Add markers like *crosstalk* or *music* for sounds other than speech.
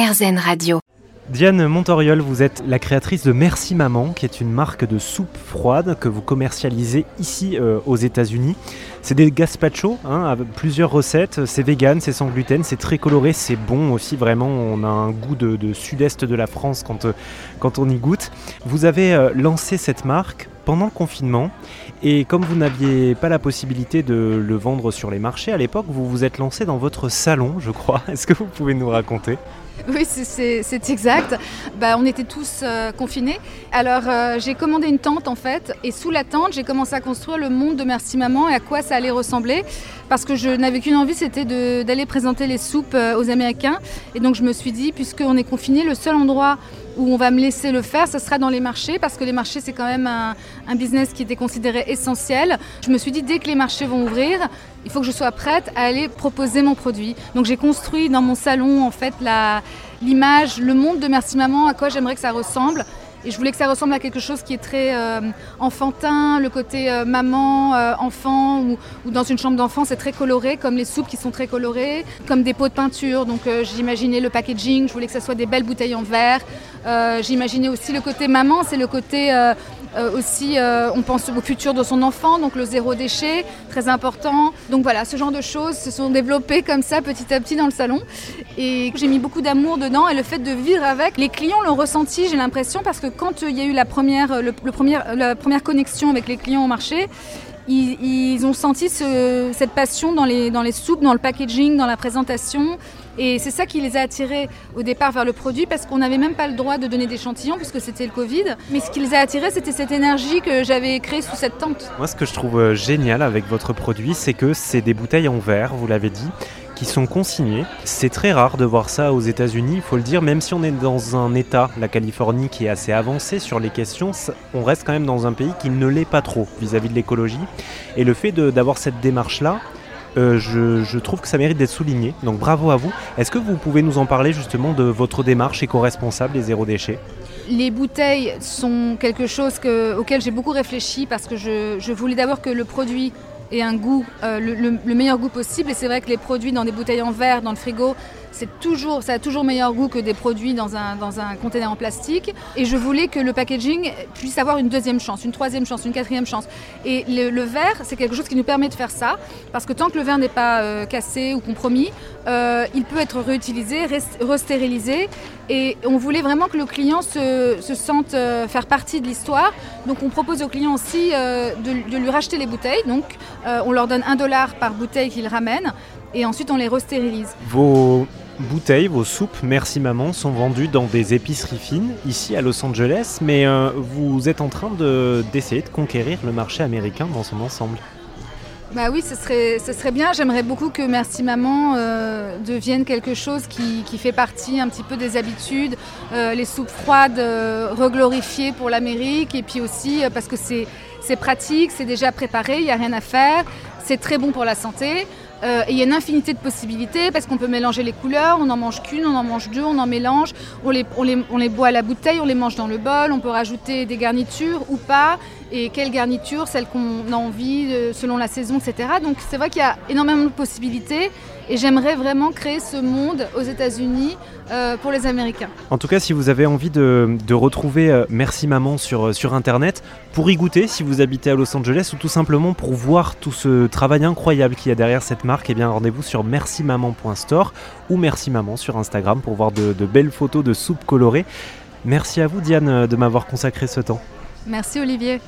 Radio. Diane Montoriol, vous êtes la créatrice de Merci Maman, qui est une marque de soupe froide que vous commercialisez ici euh, aux États-Unis. C'est des gazpacho, hein, plusieurs recettes. C'est vegan, c'est sans gluten, c'est très coloré, c'est bon aussi. Vraiment, on a un goût de, sud-est de la France quand, euh, quand on y goûte. Vous avez euh, lancé cette marque pendant le confinement. Et comme vous n'aviez pas la possibilité de le vendre sur les marchés à l'époque, vous vous êtes lancé dans votre salon, je crois. *laughs* Est-ce que vous pouvez nous raconter? Oui, c'est exact. Bah, on était tous euh, confinés. Alors euh, j'ai commandé une tente en fait, et sous la tente, j'ai commencé à construire le monde de Merci Maman et à quoi ça allait ressembler. Parce que je n'avais qu'une envie, c'était d'aller présenter les soupes euh, aux Américains. Et donc je me suis dit, puisqu'on est confiné, le seul endroit où on va me laisser le faire, ce sera dans les marchés, parce que les marchés, c'est quand même un, business qui était considéré essentiel. Je me suis dit, dès que les marchés vont ouvrir, il faut que je sois prête à aller proposer mon produit. Donc j'ai construit dans mon salon, en fait, l'image, le monde de Merci Maman, à quoi j'aimerais que ça ressemble. Et je voulais que ça ressemble à quelque chose qui est très euh, enfantin, le côté euh, maman, euh, enfant, ou, dans une chambre d'enfant, c'est très coloré, comme les soupes qui sont très colorées, comme des pots de peinture. Donc j'imaginais le packaging, je voulais que ça soit des belles bouteilles en verre. j'imaginais aussi le côté maman, c'est le côté euh, aussi, euh, on pense au futur de son enfant, donc le zéro déchet, très important. Donc voilà, ce genre de choses se sont développées comme ça petit à petit dans le salon. Et j'ai mis beaucoup d'amour dedans et le fait de vivre avec, les clients l'ont ressenti, j'ai l'impression, parce que quand il y a eu la première, le, premier, la première connexion avec les clients au marché, ils, ont senti cette passion dans les, dans les soupes, dans le packaging, dans la présentation. Et c'est ça qui les a attirés au départ vers le produit parce qu'on n'avait même pas le droit de donner d'échantillons puisque c'était le Covid. Mais ce qui les a attirés, c'était cette énergie que j'avais créée sous cette tente. Moi, ce que je trouve euh, génial avec votre produit, c'est que c'est des bouteilles en verre, vous l'avez dit, qui sont consignées. C'est très rare de voir ça aux États-Unis, il faut le dire, même si on est dans un État, la Californie, qui est assez avancé sur les questions, on reste quand même dans un pays qui ne l'est pas trop vis-à-vis de l'écologie. Et le fait d'avoir cette démarche-là, euh, je, trouve que ça mérite d'être souligné. Donc bravo à vous. Est-ce que vous pouvez nous en parler justement de votre démarche éco-responsable et zéro déchet? Les bouteilles sont quelque chose auquel j'ai beaucoup réfléchi parce que je voulais d'abord que le produit ait un goût, euh, le, meilleur goût possible. Et c'est vrai que les produits dans des bouteilles en verre, dans le frigo, c'est toujours, ça a toujours meilleur goût que des produits dans un, dans un conteneur en plastique. Et je voulais que le packaging puisse avoir une deuxième chance, une troisième chance, une quatrième chance. Et le, verre, c'est quelque chose qui nous permet de faire ça, parce que tant que le verre n'est pas euh, cassé ou compromis, euh, il peut être réutilisé, restérilisé. Et on voulait vraiment que le client se sente faire partie de l'histoire. Donc on propose au client aussi de, de, lui racheter les bouteilles. Donc euh, on leur donne un dollar par bouteille qu'ils ramènent et ensuite on les restérilise. Vos bouteilles, vos soupes Merci Maman sont vendues dans des épiceries fines ici à Los Angeles, mais euh, vous êtes en train d'essayer de, conquérir le marché américain dans son ensemble. Bah oui, ce serait, ce serait bien. J'aimerais beaucoup que Merci Maman euh, devienne quelque chose qui, fait partie un petit peu des habitudes. les soupes froides reglorifiées pour l'Amérique et puis aussi parce que c'est pratique, c'est déjà préparé, il n'y a rien à faire, c'est très bon pour la santé. Euh, et il y a une infinité de possibilités parce qu'on peut mélanger les couleurs, on n'en mange qu'une, on en mange deux, on en mélange, on les boit à la bouteille, on les mange dans le bol, on peut rajouter des garnitures ou pas, et quelle garniture, celle qu'on a envie euh, selon la saison, etc. Donc c'est vrai qu'il y a énormément de possibilités et j'aimerais vraiment créer ce monde aux États-Unis euh, pour les Américains. En tout cas, si vous avez envie de, retrouver euh, Merci Maman sur, sur Internet, pour y goûter si vous habitez à Los Angeles ou tout simplement pour voir tout ce travail incroyable qu'il y a derrière cette marque, eh bien rendez-vous sur mercimaman.store ou Merci Maman sur Instagram pour voir de, de belles photos de soupes colorées. Merci à vous Diane de m'avoir consacré ce temps. Merci Olivier.